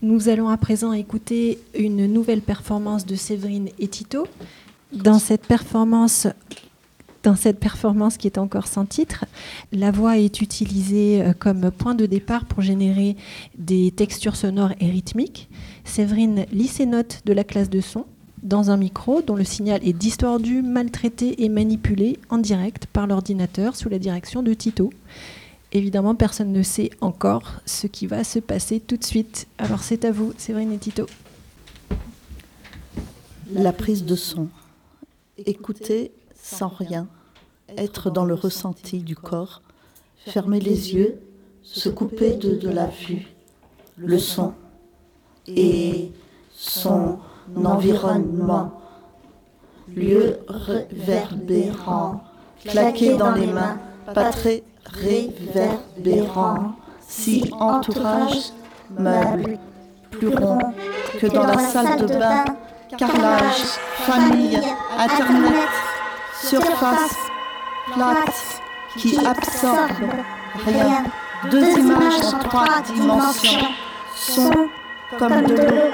Nous allons à présent écouter une nouvelle performance de Séverine et Tito. Dans cette performance, dans cette performance qui est encore sans titre, la voix est utilisée euh, comme point de départ pour générer des textures sonores et rythmiques. Séverine lit ses notes de la classe de son dans un micro dont le signal est distordu, maltraité et manipulé en direct par l'ordinateur sous la direction de Tito. Évidemment, personne ne sait encore ce qui va se passer tout de suite. Alors c'est à vous, Séverine et Tito. La prise de son. Écouter sans rien, être dans le ressenti du corps, fermer les yeux, se couper de, la vue, le son. Et son environnement, lieu réverbérant, claqué dans les mains, pas très réverbérant, si entourage, meuble, plus rond que dans la salle de bain, carrelage, famille, internet, surface, plate, qui absorbe rien, deux images en trois dimensions, son comme de l'eau,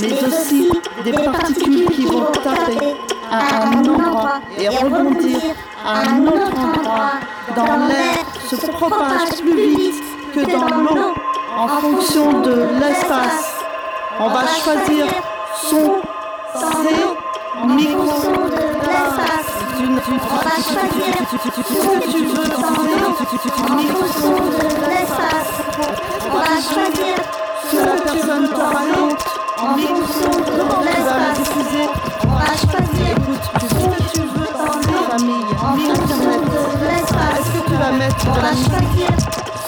mais aussi des particules qui vont taper à un endroit et rebondir à un autre endroit dans l'air se propage plus vite que dans l'eau en fonction de l'espace. On va choisir son C micro l'espace d'une on va choisir ce que tu veux dans micro de l'espace. On va choisir ce que la personne t'aura honte en de l'espace. On va choisir ce que tu veux en mettre de la musique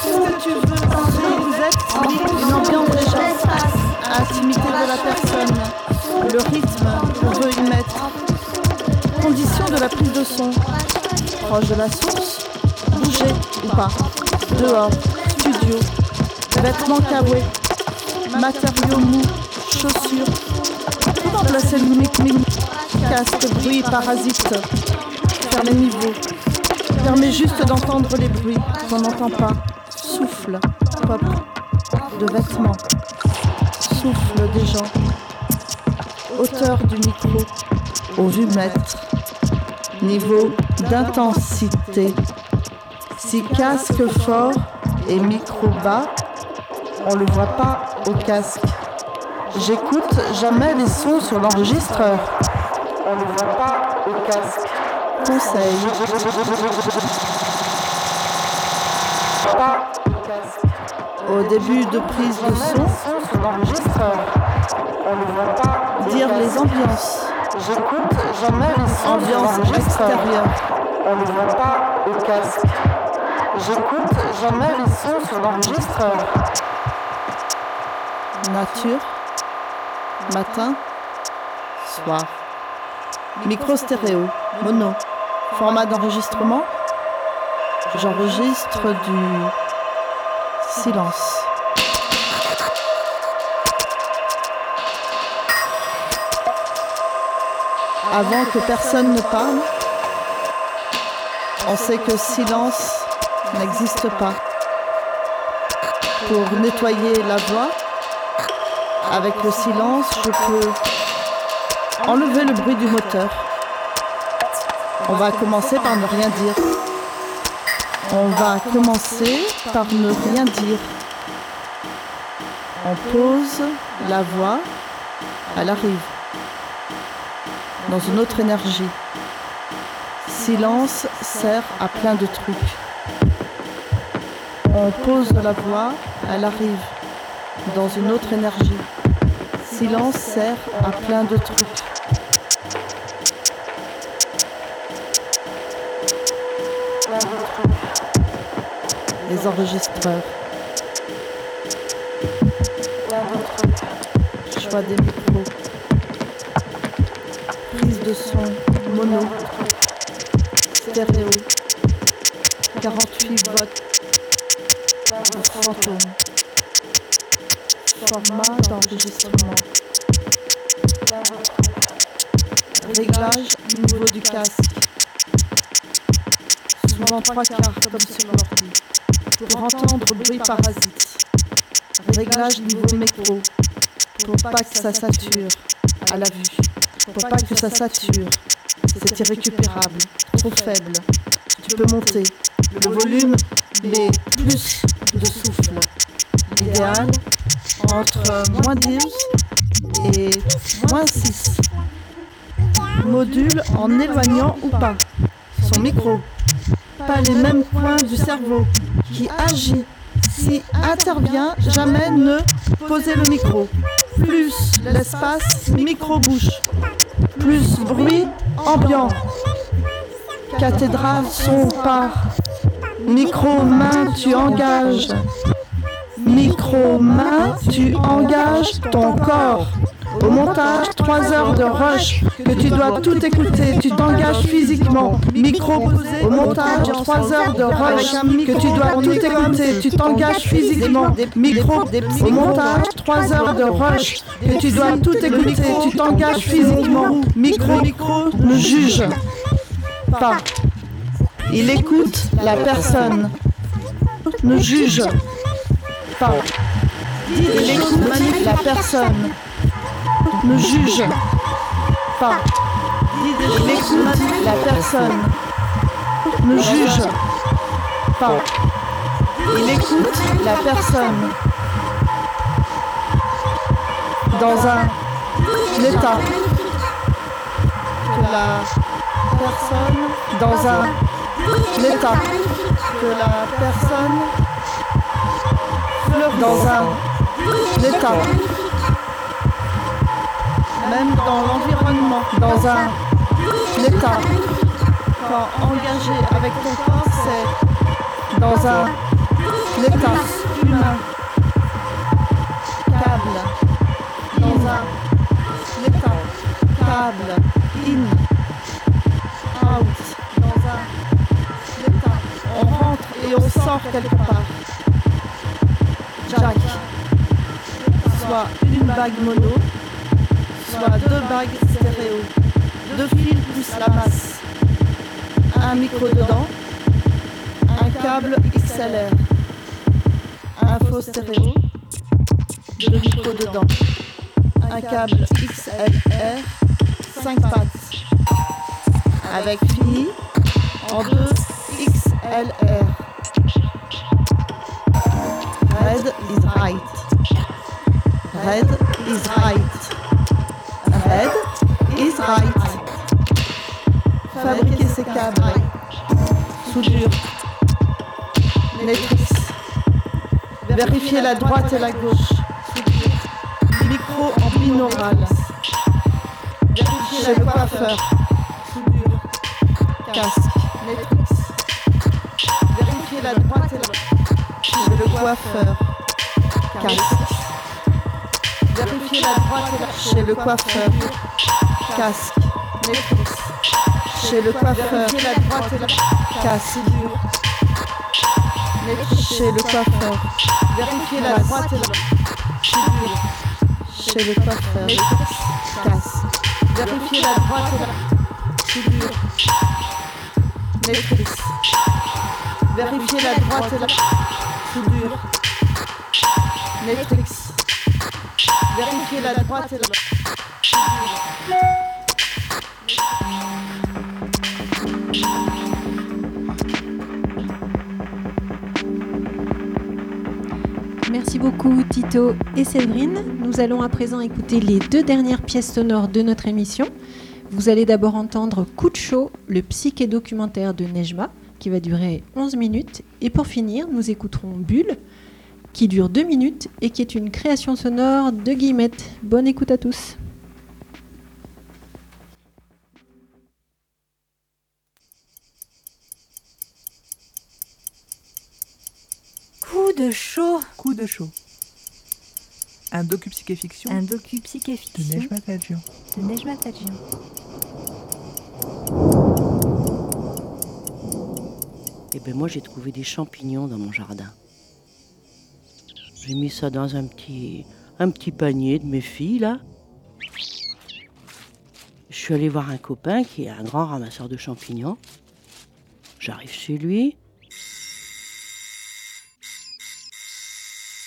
ce que tu veux vous êtes une ambiance déjà. intimité de la personne, le rythme qu'on veut y mettre, condition de la prise de son, proche de la source, bouger ou pas, dehors, studio, vêtements kawé, matériaux mous, chaussures, comment placer le mimic casque, bruit, parasite, faire les niveaux, permet juste d'entendre les bruits qu'on n'entend pas, souffle, pop, de vêtements, souffle des gens, hauteur du micro, au vue-mètre, niveau d'intensité. Si casque fort et micro bas, on le voit pas au casque. J'écoute jamais les sons sur l'enregistreur. On ne voit pas au casque. Conseil. Pas au début de prise de son. Dire les ambiances. J'écoute sons Ambiance extérieure. On ne voit pas au casque. J'écoute jamais les sons sur l'enregistreur. Nature matin, soir. Micro stéréo, mono. Format d'enregistrement, j'enregistre du silence. Avant que personne ne parle, on sait que silence n'existe pas. Pour nettoyer la voix, avec le silence, je peux enlever le bruit du moteur. On va commencer par ne rien dire. On va commencer par ne rien dire. On pose la voix, elle arrive dans une autre énergie. Silence sert à plein de trucs. On pose la voix, elle arrive dans une autre énergie silence sert à plein de trucs. Les enregistreurs. Choix des micros. Prise de son mono. Stéréo. 48 votes. Fantôme format d'enregistrement. Réglage niveau du casque. Souvent trois quarts comme sur l'ordi. Pour entendre bruit parasite. Réglage niveau métro. Pour pas que ça sature à la vue. Pour pas que ça sature. C'est irrécupérable. Trop faible. Tu peux monter. Le volume, mais plus de souffle. L'idéal, entre moins 10 et moins 6. Module en éloignant ou pas son micro. Pas les mêmes points du cerveau qui agit. Si intervient, jamais ne poser le micro. Plus l'espace micro-bouche. Plus bruit ambiant. Cathédrale son par. Micro-main, tu engages. Micro-main, tu engages ton corps. Au montage, 3 heures de rush, que tu dois tout écouter, tu t'engages physiquement. Micro. Au montage, 3 heures de rush, que tu dois tout écouter, tu t'engages physiquement. Micro, au montage, 3 heures de rush, que tu dois tout écouter, tu t'engages physiquement. Micro, micro, ne juge pas. Il écoute la personne. Ne juge pas. Il écoute la personne. Ne juge pas. Il écoute la personne. Ne juge pas. Il écoute la personne. Dans un état que la personne dans un état que la personne dans un état même dans l'environnement dans un état. quand engagé avec ton corps c'est dans un état humain. Câble dans un état câble in. Out. Dans un état. On rentre et on sort quelque part. Jack. Soit une bague mono deux bagues stéréo. Deux fils plus la masse. Un micro dedans. Un câble XLR un faux stéréo. Deux micros dedans. Un câble XLR 5 pattes. Avec fini en deux XLR Red is right. Red is right Red is right Fabriquer ses câbles Soudure. Matrix Vérifier la droite et la gauche. Soudure. Micro en binaural. Vérifier le coiffeur. Soudure. Casque. Matrix Vérifier la droite et la chez le coiffeur. Casque Vérifier la droite et la chez le coiffeur. Casque. Matrix chez le coiffeur. La droite et la casque. Chez le coiffeur. Vérifier la droite et la chez le coiffeur. Casse vérifier la droite et la figure. Maîtrise. Vérifier la droite et la figure. Maîtrise vérifier la droite et la Merci beaucoup Tito et Séverine. Nous allons à présent écouter les deux dernières pièces sonores de notre émission. Vous allez d'abord entendre Coup de chaud, le psyché documentaire de Nejma, qui va durer 11 minutes. Et pour finir, nous écouterons Bulle, qui dure 2 minutes et qui est une création sonore de Guillemette. Bonne écoute à tous. Coup de chaud. Coup de chaud. Un docu-psyché-fiction Un docu-psyché-fiction de Nejma Tadjian. de Nejma Tadjian. Eh ben moi j'ai trouvé des champignons dans mon jardin. J'ai mis ça dans un petit, un petit panier de mes filles là. Je suis allée voir un copain qui est un grand ramasseur de champignons. J'arrive chez lui.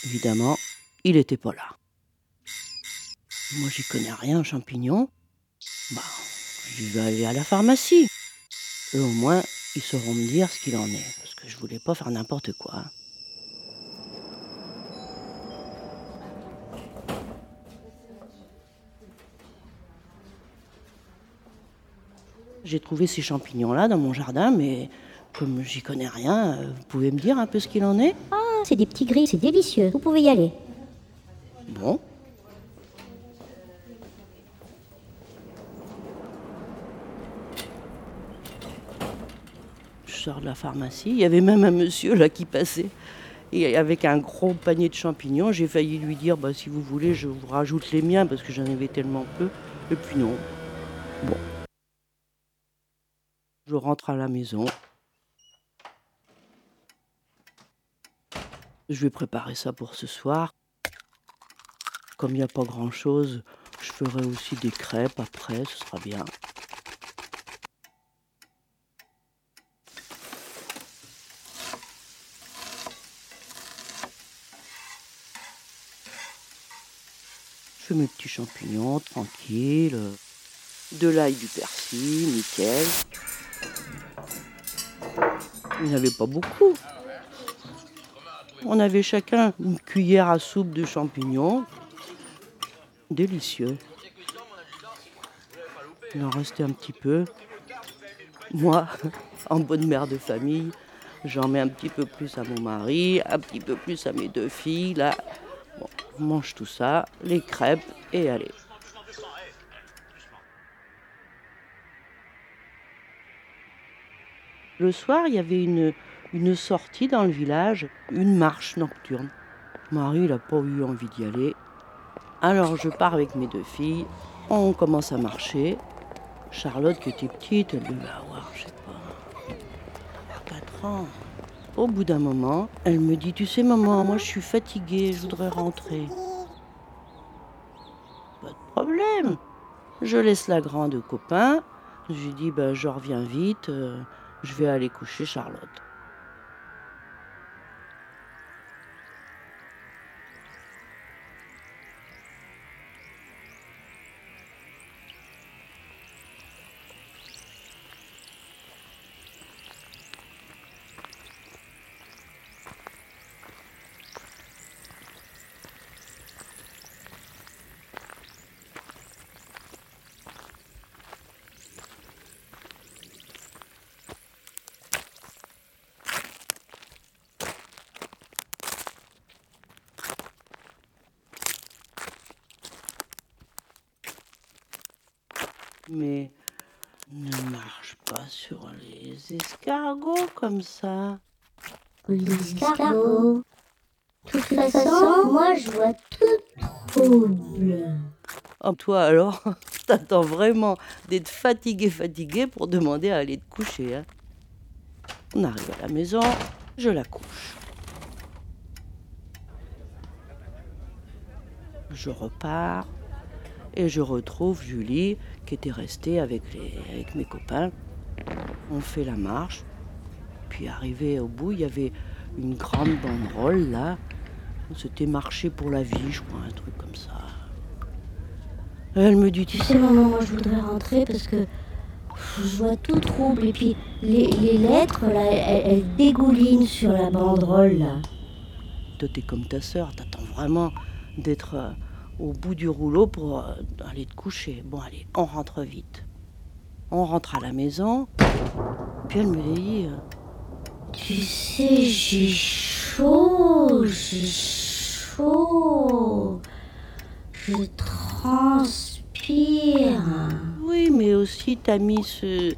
Évidemment, il était pas là. Moi, j'y connais rien en champignons. Bah, je vais aller à la pharmacie. Eux, au moins, ils sauront me dire ce qu'il en est. Parce que je voulais pas faire n'importe quoi. J'ai trouvé ces champignons-là dans mon jardin, mais comme j'y connais rien, euh, vous pouvez me dire un peu ce qu'il en est? Ah, c'est des petits gris, c'est délicieux. Vous pouvez y aller. Bon. Je sors de la pharmacie, il y avait même un monsieur là qui passait. Et avec un gros panier de champignons, j'ai failli lui dire bah, si vous voulez, je vous rajoute les miens parce que j'en avais tellement peu. Et puis non. Bon. Je rentre à la maison. Je vais préparer ça pour ce soir. Comme il n'y a pas grand-chose, je ferai aussi des crêpes après, ce sera bien. Je fais mes petits champignons, tranquille. De l'ail, du persil, nickel. Il n'y avait pas beaucoup. On avait chacun une cuillère à soupe de champignons. Délicieux. Il en restait un petit peu. Moi, en bonne mère de famille, j'en mets un petit peu plus à mon mari, un petit peu plus à mes deux filles. Là, on mange tout ça, les crêpes et allez. Le soir, il y avait une, sortie dans le village, une marche nocturne. Marie n'a pas eu envie d'y aller. Alors je pars avec mes deux filles, on commence à marcher. Charlotte, qui était petite, elle devait avoir, je sais pas, 4 ans. Au bout d'un moment, elle me dit Tu sais, maman, moi je suis fatiguée, je voudrais rentrer. Pas de problème. Je laisse la grande au copain. Je lui dis ben, Je reviens vite, euh, je vais aller coucher Charlotte. Comme ça. L'escargot. De toute façon, moi je vois tout trouble. Oh, toi alors, t'attends vraiment d'être fatigué, fatigué pour demander à aller te coucher. Hein. On arrive à la maison, je la couche. Je repars et je retrouve Julie qui était restée avec, les, avec mes copains. On fait la marche. Puis arrivé au bout, il y avait une grande banderole là. C'était marché pour la vie, je crois, un truc comme ça. Elle me dit, tu sais, maman, moi je voudrais rentrer parce que je vois tout trouble. Et puis les, lettres, là, elles, dégoulinent sur la banderole, là. toi t'es comme ta sœur, t'attends vraiment d'être euh, au bout du rouleau pour euh, aller te coucher. Bon, allez, on rentre vite. On rentre à la maison. Puis elle me dit, Tu sais, j'ai chaud, j'ai chaud. Je transpire. oui, mais aussi t'as mis ce,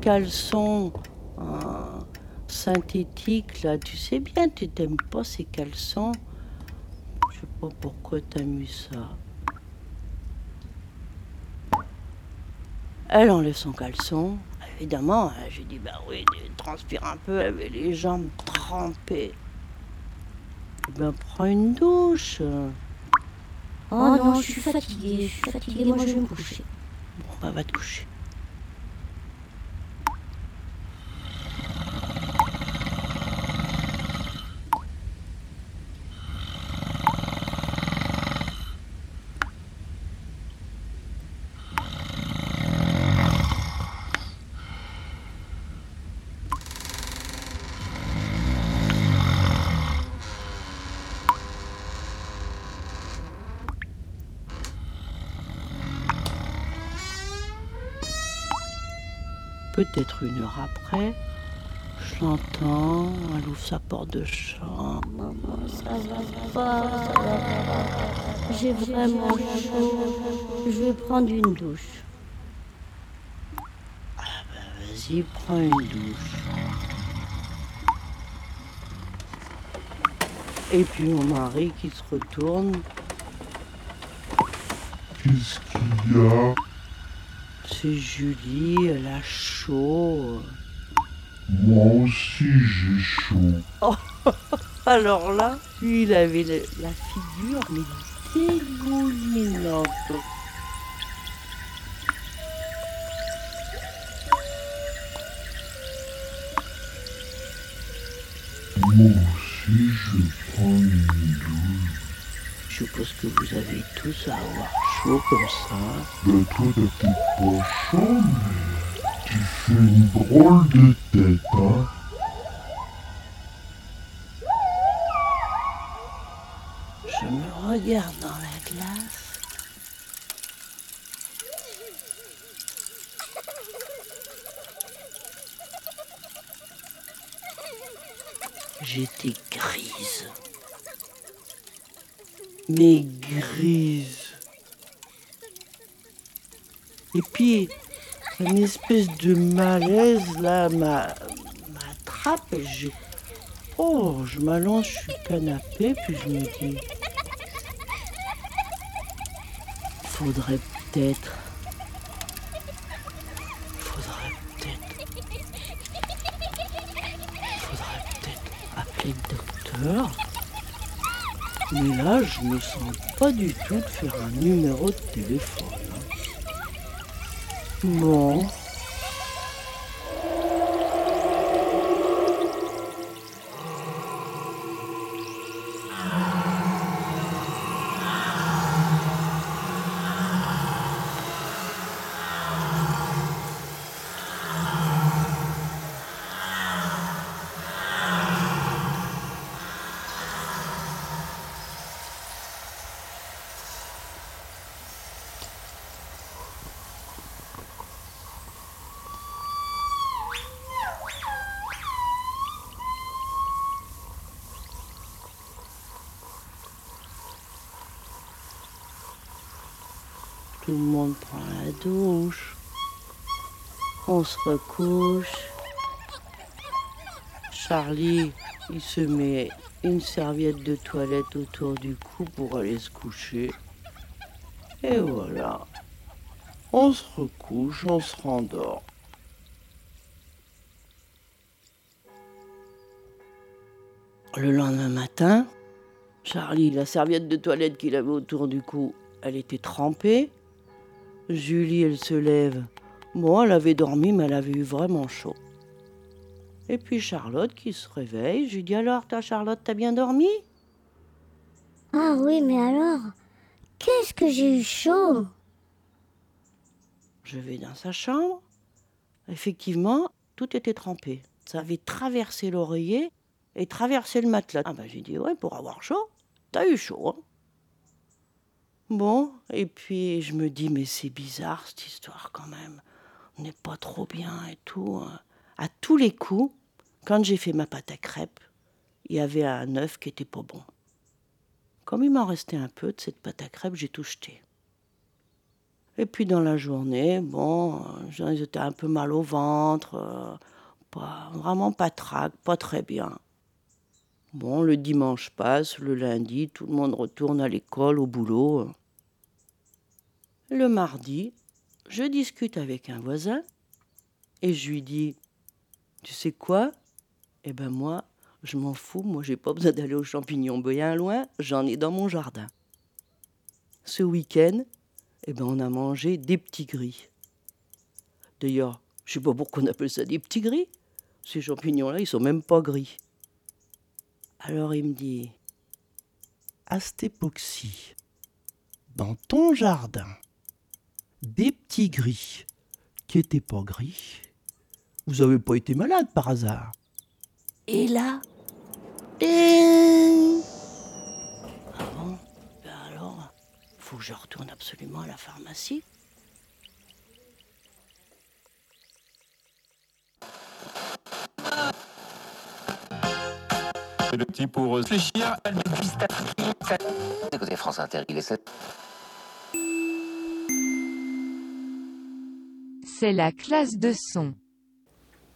caleçon euh, synthétique là. Tu sais bien, tu t'aimes pas ces caleçons. Je sais pas pourquoi t'as mis ça. Elle enlève son caleçon. Évidemment, hein, j'ai dit, bah oui, tu transpires un peu, avait les jambes trempées. Ben, prends une douche. Oh non, je suis fatiguée, je suis fatiguée, moi je vais me coucher. Bon, bah, va te coucher. Peut-être une heure après, je l'entends, elle ouvre sa porte de chambre. J'ai vraiment chaud. Je vais prendre une douche. Vas-y, prends une douche. Et puis mon mari qui se retourne, Qu'est-ce qu'il y a? C'est Julie, elle a chaud. Moi aussi j'ai chaud. Alors là, lui, il avait la figure, mais dégoulinante. Moi aussi je prends une douche. Je suppose que vous avez tous à avoir chaud comme ça. Ben toi t'as peut-être pas chaud, mais tu fais une drôle de tête, hein Je me regarde dans la glace. J'étais grise. Mais grise. Et puis, une espèce de malaise là m'a- m'attrape et. Oh, je m'allonge sur le canapé, puis je me dis... Faudrait peut-être... Faudrait peut-être... Faudrait peut-être appeler le docteur. Mais là, je me sens pas du tout de faire un numéro de téléphone. Hein. Bon. Tout le monde prend la douche. On se recouche. Charlie, il se met une serviette de toilette autour du cou pour aller se coucher. Et voilà. On se recouche, on se rendort. Le lendemain matin, Charlie, la serviette de toilette qu'il avait autour du cou, elle était trempée. Julie, elle se lève. Bon, elle avait dormi, mais elle avait eu vraiment chaud. Et puis Charlotte qui se réveille. Je lui dis alors, toi Charlotte, t'as bien dormi? Ah oui, mais alors Qu'est-ce que j'ai eu chaud? Je vais dans sa chambre. Effectivement, tout était trempé. Ça avait traversé l'oreiller et traversé le matelas. Ah ben j'ai dit, ouais, pour avoir chaud, t'as eu chaud. hein. Bon, et puis je me dis, mais c'est bizarre cette histoire quand même. On n'est pas trop bien et tout. hein. À tous les coups, quand j'ai fait ma pâte à crêpes, il y avait un œuf qui était pas bon. Comme il m'en restait un peu de cette pâte à crêpes, j'ai tout jeté. Et puis dans la journée, bon, j'étais un peu mal au ventre, euh, pas, vraiment pas trac, pas très bien. Bon, le dimanche passe, le lundi, tout le monde retourne à l'école, au boulot. Le mardi, je discute avec un voisin et je lui dis, tu sais quoi? Eh ben moi, je m'en fous, moi j'ai pas besoin d'aller aux champignons bien loin, j'en ai dans mon jardin. Ce week-end, eh ben on a mangé des petits gris. D'ailleurs, je sais pas pourquoi on appelle ça des petits gris. Ces champignons-là, ils sont même pas gris. Alors il me dit, à cette époque-ci, dans ton jardin, des petits gris qui étaient pas gris, vous avez pas été malade par hasard Et là, ding Ah bon? Ben alors, faut que je retourne absolument à la pharmacie. Pris le petit pour réfléchir. Écoutez, France Inter, il est 7. C'est la classe de son.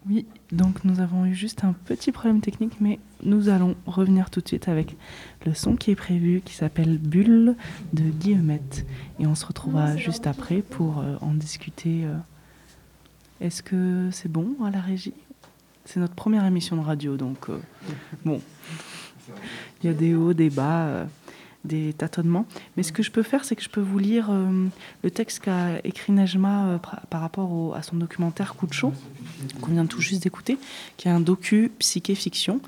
Oui, donc nous avons eu juste un petit problème technique, mais nous allons revenir tout de suite avec le son qui est prévu, qui s'appelle Bulle de Guillemette. Et on se retrouvera juste après pour euh, en discuter. euh. Est-ce que c'est bon à la régie? C'est notre première émission de radio, donc euh, bon. Il y a des hauts, des bas, euh, des tâtonnements. Mais ce que je peux faire, c'est que je peux vous lire euh, le texte qu'a écrit Nejma euh, par rapport à son documentaire Coup de chaud, qu'on vient tout juste d'écouter, qui est un docu psyché-fiction.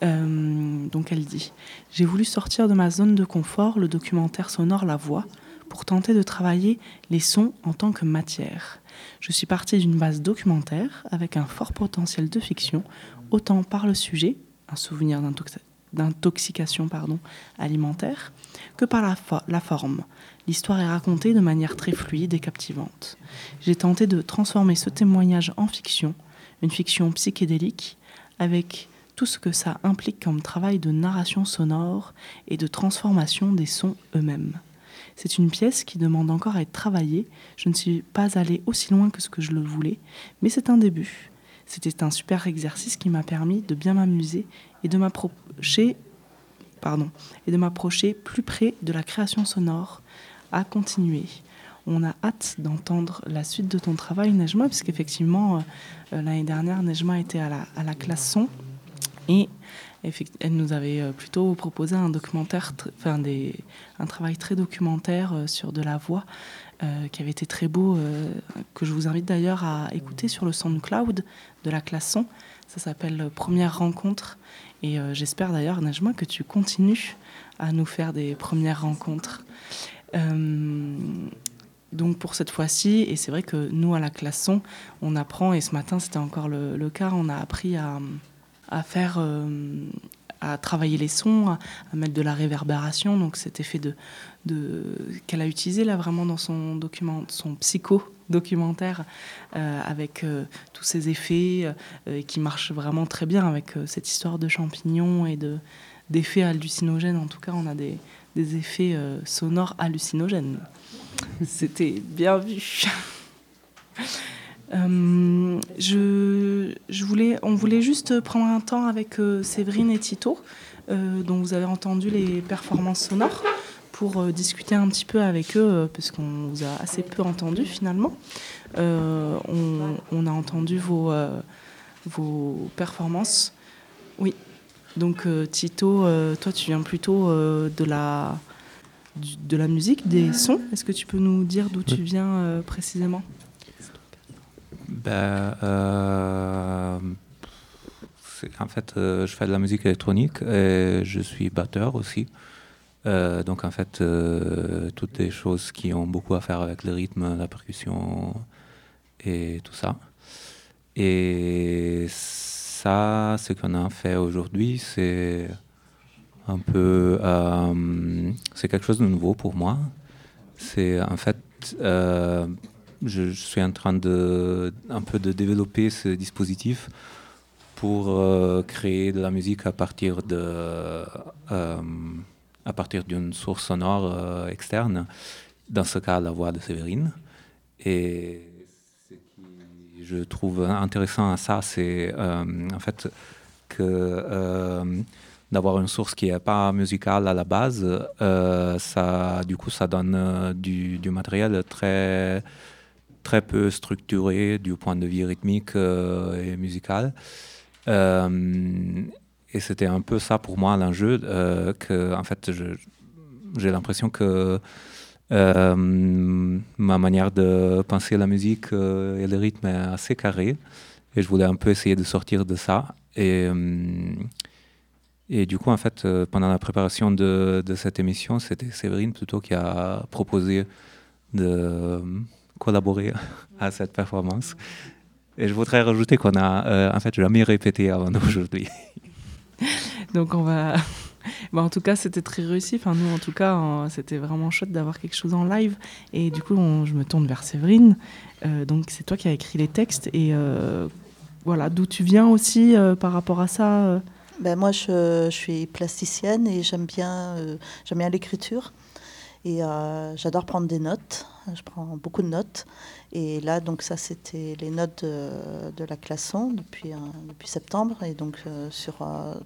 Donc elle dit J'ai voulu sortir de ma zone de confort, le documentaire sonore La Voix, pour tenter de travailler les sons en tant que matière. Je suis partie d'une base documentaire avec un fort potentiel de fiction, autant par le sujet, un souvenir d'intox- d'intoxication alimentaire, que par la, la forme. L'histoire est racontée de manière très fluide et captivante. J'ai tenté de transformer ce témoignage en fiction, une fiction psychédélique, avec tout ce que ça implique comme travail de narration sonore et de transformation des sons eux-mêmes. C'est une pièce qui demande encore à être travaillée. Je ne suis pas allée aussi loin que ce que je le voulais, mais c'est un début. C'était un super exercice qui m'a permis de bien m'amuser et de m'approcher pardon, et de m'approcher plus près de la création sonore à continuer. On a hâte d'entendre la suite de ton travail, Nejma, puisqu'effectivement, euh, euh, l'année dernière, Nejma était à la, à la classe son elle nous avait euh, plutôt proposé un documentaire, enfin un travail très documentaire euh, sur de la voix euh, qui avait été très beau, que je vous invite d'ailleurs à écouter sur le SoundCloud de la classe son. Ça s'appelle Première rencontre. Et j'espère d'ailleurs, Najma, que tu continues à nous faire des premières rencontres. Donc pour cette fois-ci, et c'est vrai que nous à la classe son, on apprend, et ce matin c'était encore le cas, on a appris à, à faire, euh, à travailler les sons, à, mettre de la réverbération, donc cet effet de, qu'elle a utilisé là vraiment dans son document, son psycho documentaire euh, avec euh, tous ces effets euh, qui marchent vraiment très bien avec cette histoire de champignons et de d'effets hallucinogènes. En tout cas, on a des, des effets sonores hallucinogènes. C'était bien vu. Euh, je, je voulais, on voulait juste prendre un temps avec euh, Séverine et Tito, euh, dont vous avez entendu les performances sonores, pour discuter un petit peu avec eux, parce qu'on vous a assez peu entendu finalement. On, on a entendu vos, vos performances. Oui. Donc Tito, toi tu viens plutôt de la de la musique, des sons. Est-ce que tu peux nous dire d'où tu viens euh, précisément? Ben, euh, en fait, euh, je fais de la musique électronique et je suis batteur aussi. Euh, donc, en fait, toutes les choses qui ont beaucoup à faire avec le rythme, la percussion et tout ça. Et ça, ce qu'on a fait aujourd'hui, c'est un peu. c'est quelque chose de nouveau pour moi. C'est en fait. Je, suis en train de un peu de développer ce dispositif pour euh, créer de la musique à partir de euh, à partir d'une source sonore euh, externe, dans ce cas la voix de Séverine. Et ce qui je trouve intéressant à ça, c'est en fait que d'avoir une source qui n'est pas musicale à la base, ça, du coup, ça donne du, du matériel très très peu structuré du point de vue rythmique euh, et musical. Euh, et c'était un peu ça pour moi l'enjeu, euh, que en fait j'ai l'impression que ma manière de penser la musique et le rythme est assez carré, et je voulais un peu essayer de sortir de ça. Et, et du coup, en fait, pendant la préparation de cette émission, c'était Séverine plutôt qui a proposé de collaborer à cette performance. Et je voudrais rajouter qu'on a euh, en fait jamais répété avant d'aujourd'hui. Donc on va. Bah, en tout cas, c'était très réussi. Enfin, nous, en tout cas, c'était vraiment chouette d'avoir quelque chose en live. Et du coup, on- je me tourne vers Séverine. Euh, donc, c'est toi qui as écrit les textes. Et euh, voilà, d'où tu viens aussi euh, par rapport à ça euh? Ben Moi, je, je, suis plasticienne et j'aime bien, euh, j'aime bien l'écriture. Et euh, j'adore prendre des notes. Je prends beaucoup de notes. Et là, donc ça, c'était les notes de, la classon depuis, euh, depuis septembre. Et donc euh, sur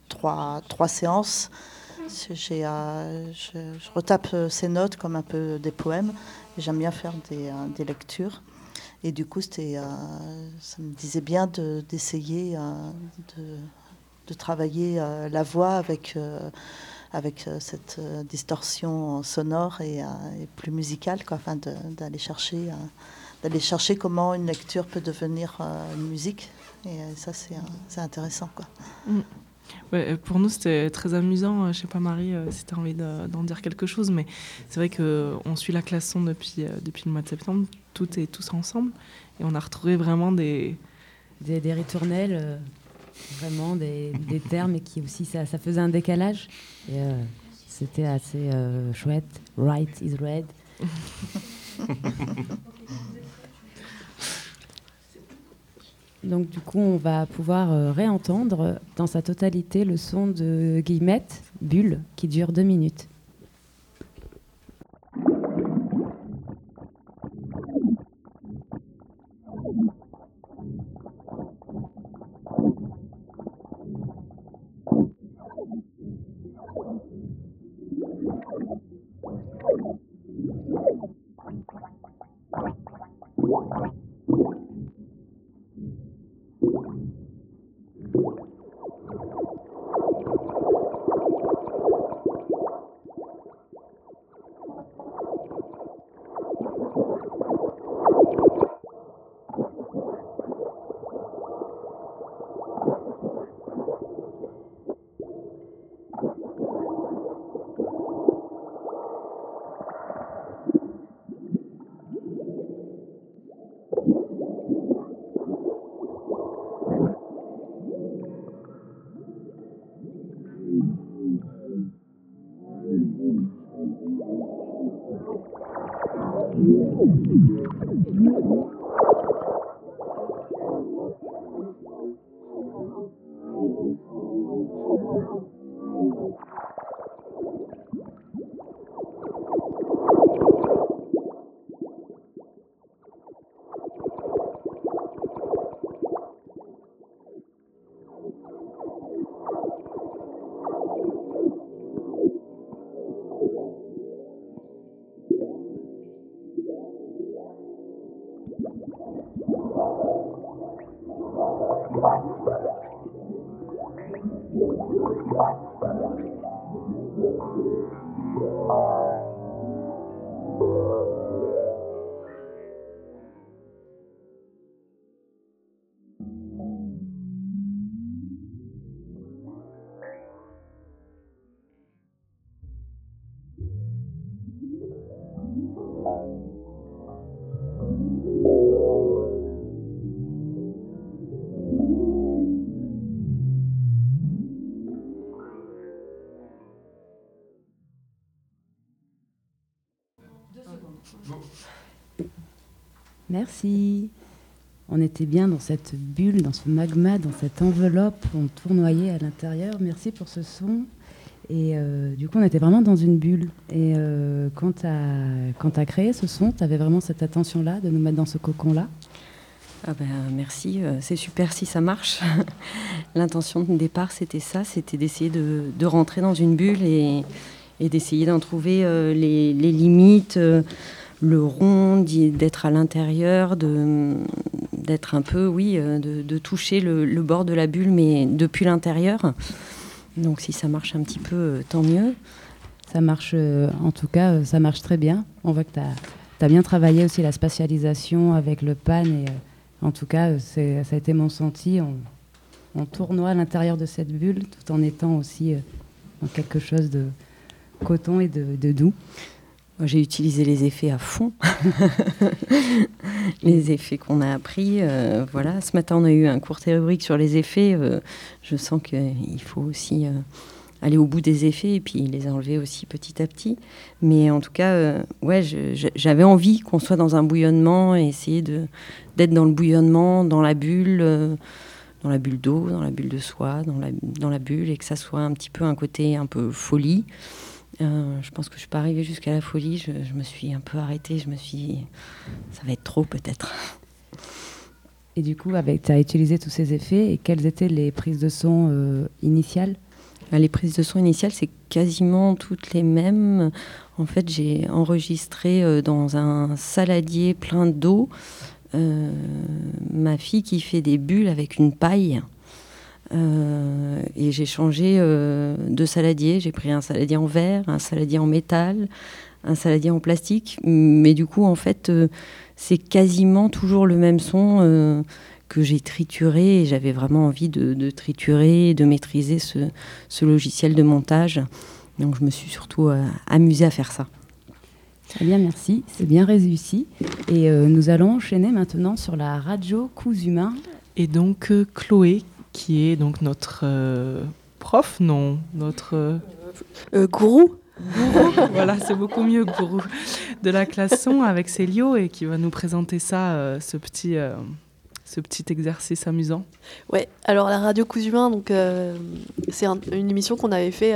trois, séances, j'ai, je, retape ces notes comme un peu des poèmes. J'aime bien faire des, lectures. Et du coup, c'était, ça me disait bien de, d'essayer de, de, travailler la voix avec avec euh, cette euh, distorsion sonore et, euh, et plus musicale, quoi, afin d'aller chercher, d'aller chercher comment une lecture peut devenir une musique. Et ça, c'est intéressant. Quoi. Mm. Ouais, pour nous, c'était très amusant. Je sais pas, Marie, si tu as envie d'en dire quelque chose, mais c'est vrai qu'on suit la classe son depuis, depuis le mois de septembre, tout est tous ensemble, et on a retrouvé vraiment des... Des, des ritournelles vraiment des, des, termes et qui aussi ça, ça faisait un décalage. Et euh, c'était assez euh, chouette. Right is red. Donc du coup, on va pouvoir euh, réentendre dans sa totalité le son de Guillemette, Bulle, qui dure deux minutes. ఉండాలి walk through. Merci. On était bien dans cette bulle, dans ce magma, dans cette enveloppe. On tournoyait à l'intérieur. Merci pour ce son. Et euh, du coup, on était vraiment dans une bulle. Et euh, quand tu as, créé ce son, tu avais vraiment cette attention-là, de nous mettre dans ce cocon-là? Ah ben, Merci, euh, c'est super si ça marche. L'intention de départ, c'était ça, c'était d'essayer de, rentrer dans une bulle et, d'essayer d'en trouver les, limites le rond, d'être à l'intérieur, d'être un peu, oui, euh, de, toucher le, bord de la bulle, mais depuis l'intérieur. Donc si ça marche un petit peu, euh, tant mieux. Ça marche, euh, en tout cas, ça marche très bien. On voit que tu as, bien travaillé aussi la spatialisation avec le pan. Et, en tout cas, ça a été mon senti. On, on tournoie à l'intérieur de cette bulle tout en étant aussi dans quelque chose de coton et de doux. J'ai utilisé les effets à fond, les effets qu'on a appris. Euh, voilà, ce matin on a eu un court théorique sur les effets. Euh, je sens qu'il faut aussi euh, aller au bout des effets et puis les enlever aussi petit à petit. Mais en tout cas, ouais, j'avais envie qu'on soit dans un bouillonnement et essayer d'être dans le bouillonnement, dans la bulle, dans la bulle d'eau, dans la bulle de soie, dans la, dans la bulle, et que ça soit un petit peu un côté un peu folie. Euh, je pense que je suis pas arrivée jusqu'à la folie. Je, je me suis un peu arrêtée. Je me suis, dit, ça va être trop peut-être. Et du coup, avec, tu as utilisé tous ces effets et quelles étaient les prises de son euh, initiales? Euh, Les prises de son initiales, c'est quasiment toutes les mêmes. En fait, j'ai enregistré euh, dans un saladier plein d'eau ma fille qui fait des bulles avec une paille. Euh, et j'ai changé euh, de saladier. J'ai pris un saladier en verre, un saladier en métal, un saladier en plastique. Mais du coup, en fait, euh, c'est quasiment toujours le même son euh, que j'ai trituré. Et j'avais vraiment envie de, de triturer, de maîtriser ce, ce logiciel de montage. Donc, je me suis surtout euh, amusée à faire ça. Très bien, merci. C'est bien réussi. Et euh, nous allons enchaîner maintenant sur la radio Coups Humains. Et donc euh, Chloé, qui est donc notre euh, prof, non, notre euh, Euh, gourou gourou, voilà, c'est beaucoup mieux gourou de la classe son avec Célio et qui va nous présenter ça, euh, ce petit, ce petit exercice amusant. Ouais, alors la radio Coups Humains, donc c'est un- une émission qu'on avait fait,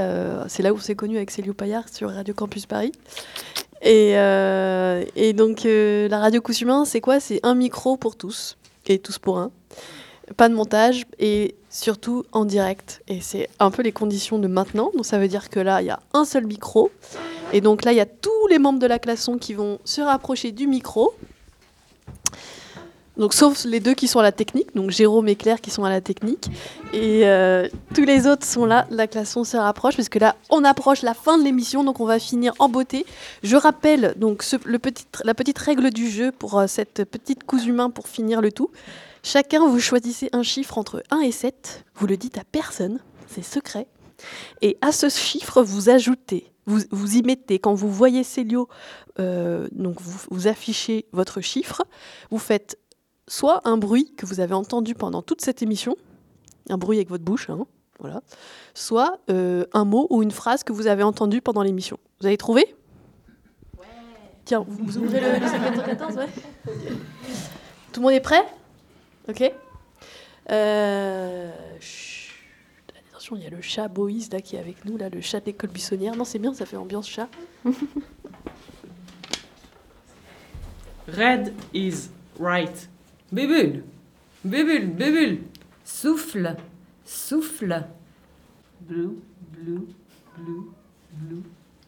c'est là où on s'est connu avec Célio Paillard sur Radio Campus Paris. Et, et donc la radio Coups Humains, c'est quoi? C'est un micro pour tous et tous pour un. Pas de montage et surtout en direct. Et c'est un peu les conditions de maintenant. Donc ça veut dire que là, il y a un seul micro. Et donc là, il y a tous les membres de la classe son qui vont se rapprocher du micro. Donc, sauf les deux qui sont à la technique, donc Jérôme et Claire qui sont à la technique. Et euh, tous les autres sont là, la classe on se rapproche, parce que là, on approche la fin de l'émission, donc on va finir en beauté. Je rappelle donc le la petite règle du jeu pour euh, cette petite couche humain pour finir le tout. Chacun, vous choisissez un chiffre entre 1 et 7, vous le dites à personne, c'est secret. Et à ce chiffre, vous ajoutez, vous, vous y mettez, quand vous voyez Célio, euh, donc vous, vous affichez votre chiffre, vous faites soit un bruit que vous avez entendu pendant toute cette émission, un bruit avec votre bouche, hein, voilà, soit euh, un mot ou une phrase que vous avez entendu pendant l'émission. Vous avez trouvé? Tiens, vous, vous ouvrez le, le 714, ouais. Tout le monde est prêt? Ok Euh, chut. Attention, il y a le chat Boïs là qui est avec nous, là, le chat d'école buissonnière. Non, c'est bien, ça fait ambiance chat. Red is right. Bébule, bébule, bébule, souffle, souffle. Blue, blue, blue, blue,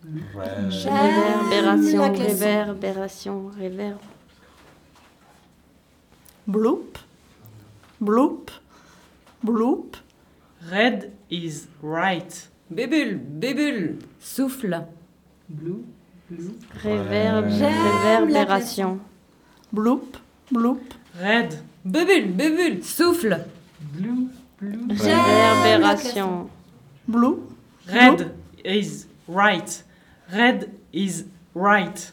blue. Réverbération, la classe. réverbération, réverb. Bloop, bloop, bloop. Red is right. Bébule, bébule, souffle. Blue, blue. Réverb, réverbération. Bloop, bloop. Red, Bébule, bébule, souffle. blue, blue. Réverbération. Blue, Red is right. Red is right.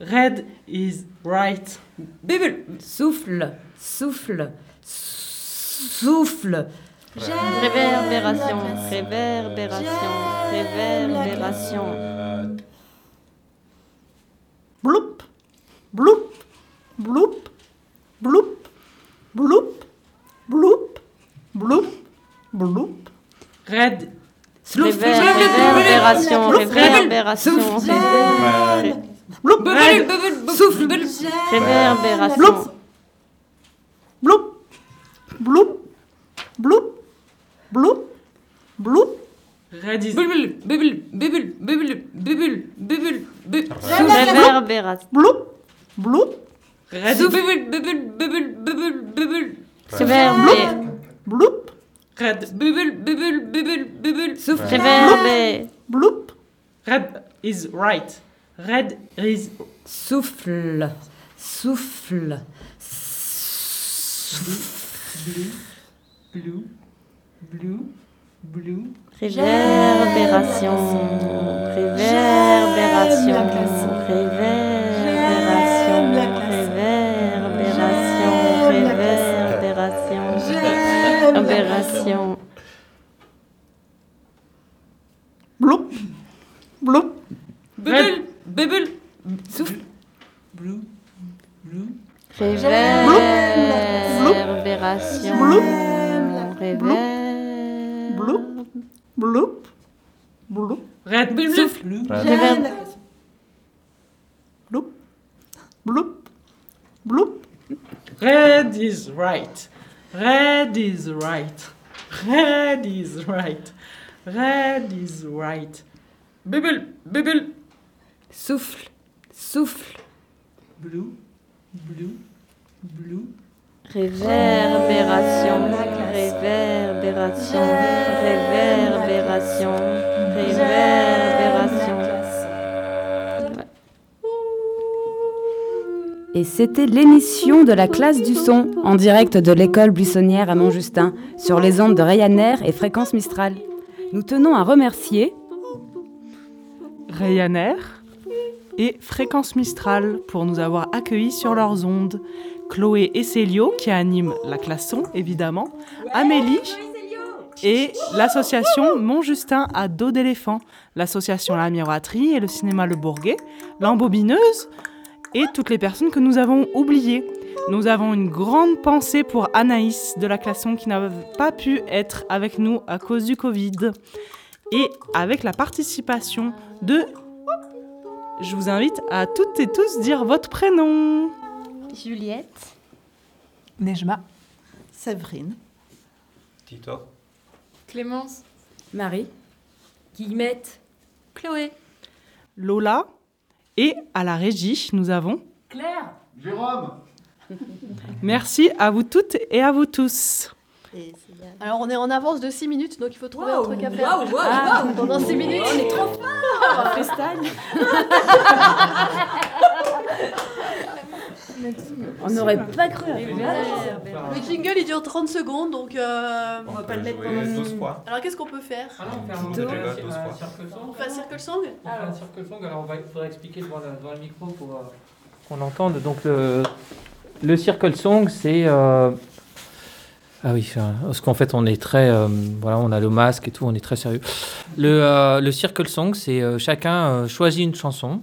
Red is right. Bébule, souffle, souffle, souffle. Réverbération, réverbération, réverbération. bloop, bloop, bloop, bloop, bloop, bloop, bloop, bloop. Red, Réver- Réverbération, réverbération. ré- Bloop, Bébule, bébule, souffle. Réverbération. Bloop, bloop, bloop, bloop, bloop. red is Bébule, bébule, bébule, bébule, bébule, bébule, bébule. Réverbération. Bloop, bloop, red Souffle, is bébule, bébule, bébule, bébule, bébule. Réverbé. bloop, red. Bébule, bébule, bébule, bébule. Souffle. Réverbé. bloop, Red is right. Red is Souffle, souffle. Blue, blue, blue. Réverbération. Réverbération. Réverbération. Réverbération. Réverbération. Réverbération. bloop, bloop, Bébule, bébule. Souffle. Blue, blue. Réverbération. Réverb. Bloup. Bloup. Bloup. Bloup. Bloup. Bloup. Red is right. Red is right. Red is right. Red is right. Bubble, bubble. Souffle, souffle. Blue, blue, blue. Réverbération, réverbération, réverbération, réverbération. Et c'était l'émission de la classe du son, en direct de l'école buissonnière à Montjustin, sur les ondes de Ryanair et Fréquence Mistral. Nous tenons à remercier Ryanair et Fréquence Mistral pour nous avoir accueillis sur leurs ondes. Chloé et Célio qui animent la classe son, évidemment. Amélie et l'association Montjustin à dos d'éléphant, l'association La Miroiterie et le cinéma Le Bourguet, l'embobineuse et toutes les personnes que nous avons oubliées. Nous avons une grande pensée pour Anaïs de la classon qui n'a pas pu être avec nous à cause du Covid. Et avec la participation de... Je vous invite à toutes et tous dire votre prénom. Juliette. Nejma. Séverine. Tito. Clémence. Marie. Guillemette. Chloé. Lola. Et à la régie, nous avons... Claire. Jérôme. Merci à vous toutes et à vous tous. Alors on est en avance de 6 minutes, donc il faut trouver un Waouh, truc à faire. waouh, waouh, Ah, waouh. pendant 6 minutes. On est trop fort. Freestyle. On n'aurait pas cru. Le jingle il dure 30 secondes, donc euh, on va pas le mettre pendant. 12 fois. Alors qu'est-ce qu'on peut faire? On peut jouer à 12 fois. On fait un circle song On fait un circle song, alors on va, il faudra expliquer devant le, devant le micro pour euh, qu'on entende. Donc le, le circle song, c'est... Ah oui, parce qu'en fait on est très... euh, voilà, on a le masque et tout, on est très sérieux. Le, euh, le circle song, c'est euh, chacun choisit une chanson.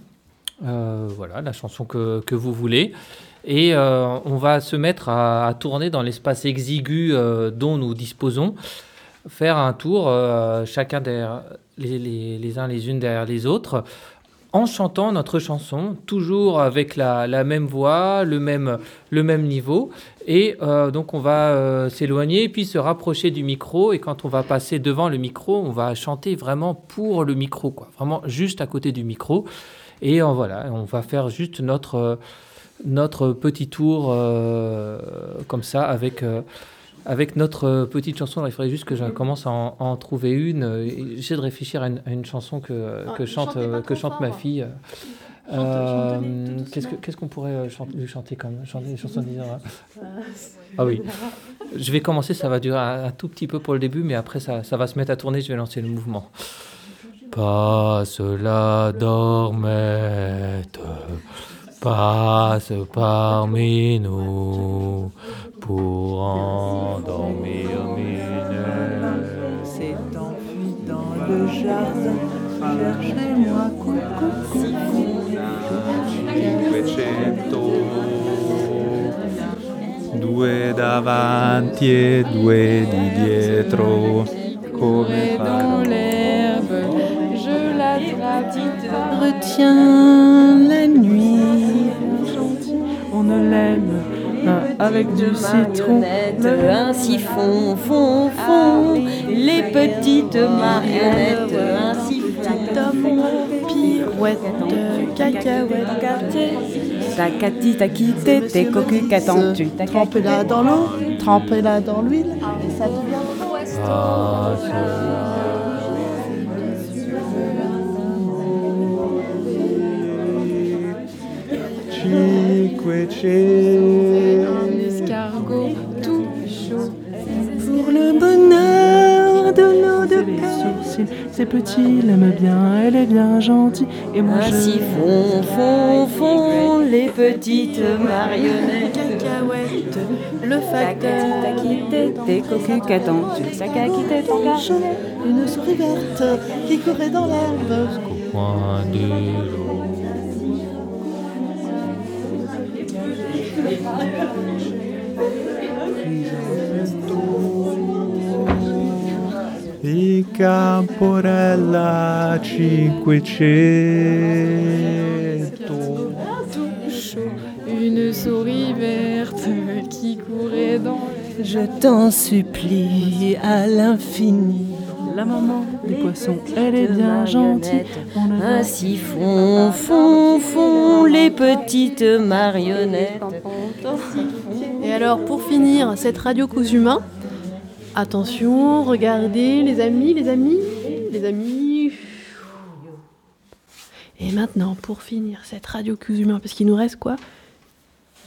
Voilà, la chanson que, que vous voulez. Et on va se mettre à, tourner dans l'espace exigu dont nous disposons, faire un tour, chacun derrière les, les- les uns les unes derrière les autres, en chantant notre chanson, toujours avec la, la même voix, le même, le même niveau. Et euh, donc on va euh, s'éloigner, puis se rapprocher du micro. Et quand on va passer devant le micro, on va chanter vraiment pour le micro, quoi. vraiment juste à côté du micro. Et euh, voilà, on va faire juste notre, notre petit tour comme ça avec, avec notre petite chanson. Il faudrait juste que je commence à en, à en trouver une. J'essaie de réfléchir à une, à une chanson que, Ah, que chante, que chante ma fille. Euh, Qu'est-ce qu'on pourrait euh, chan- lui chanter comme chanter des chansons Ah oui. Je vais commencer, ça va durer un, un tout petit peu pour le début, mais après ça, ça va se mettre à tourner, je vais lancer le mouvement. Passe la dormette, passe parmi nous pour endormir s'est enfui dans le jardin. Cherchez-moi, Due davanti e due di dietro, come farò? l'herbe, je l'attrape. Retiens la nuit. On ne l'aime avec du citron. Un siphon, fond, fond. Les petites marionnettes, un siphon, Pirouette, cacahuète. Takati takite te cocu qu'attends-tu? Trempez-la dans l'eau, trempez-la dans l'huile, et ça devient Passe Un escargot c'est petit, il aime bien, elle est bien gentille. Et moi un je. siphon, fond, fond. Les petites marionnettes, Cacahuète, le facteur. Takati takite te cocu qu'attends-tu Takaki te ton gars. Une souris verte qui courait dans l'herbe. point de l'eau. I Camporella Cinquecento. Une souris verte qui courait dans Je t'en supplie à l'infini. La maman des poissons, elle est bien gentille. Ainsi font, font, font les petites marionnettes. Et alors, pour finir cette radio cause humain, attention, regardez les amis, les amis, les amis. Et maintenant, pour finir cette radio humain, parce qu'il nous reste quoi?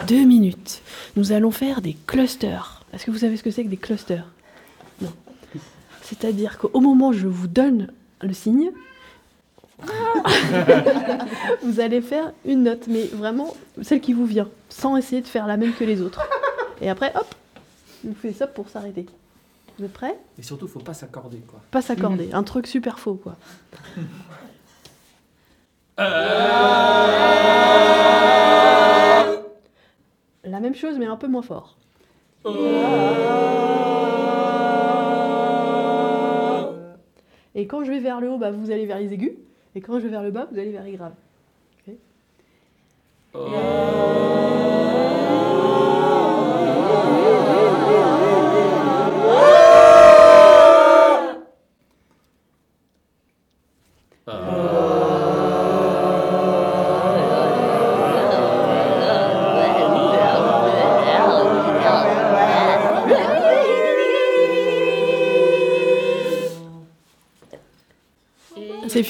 Deux minutes. Nous allons faire des clusters. Est-ce que vous savez ce que c'est que des clusters? Non. C'est-à-dire qu'au moment où je vous donne le signe, vous allez faire une note, mais vraiment celle qui vous vient, sans essayer de faire la même que les autres. Et après, hop, vous faites ça pour s'arrêter. Vous êtes prêts Et surtout, faut pas s'accorder, quoi. Pas s'accorder, un truc super faux, quoi. La même chose, mais un peu moins fort. Et quand je vais vers le haut, bah, vous allez vers les aigus. Et quand je vais vers le bas, vous allez vers les graves. Ok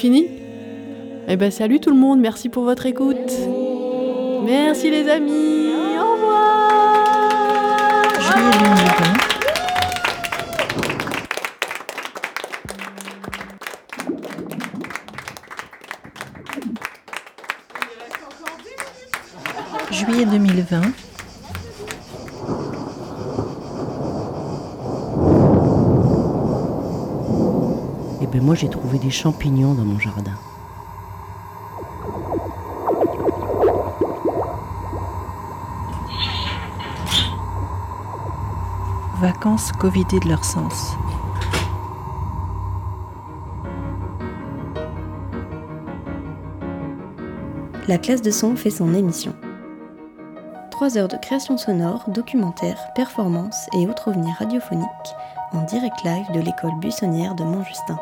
fini Eh ben salut tout le monde, merci pour votre écoute. Merci les amis, au revoir moi j'ai trouvé des champignons dans mon jardin. Vacances covidées de leur sens. La classe de son fait son émission. Trois heures de création sonore, documentaire, performance et autres ovnis radiophoniques en direct live de l'école buissonnière de Montjustin.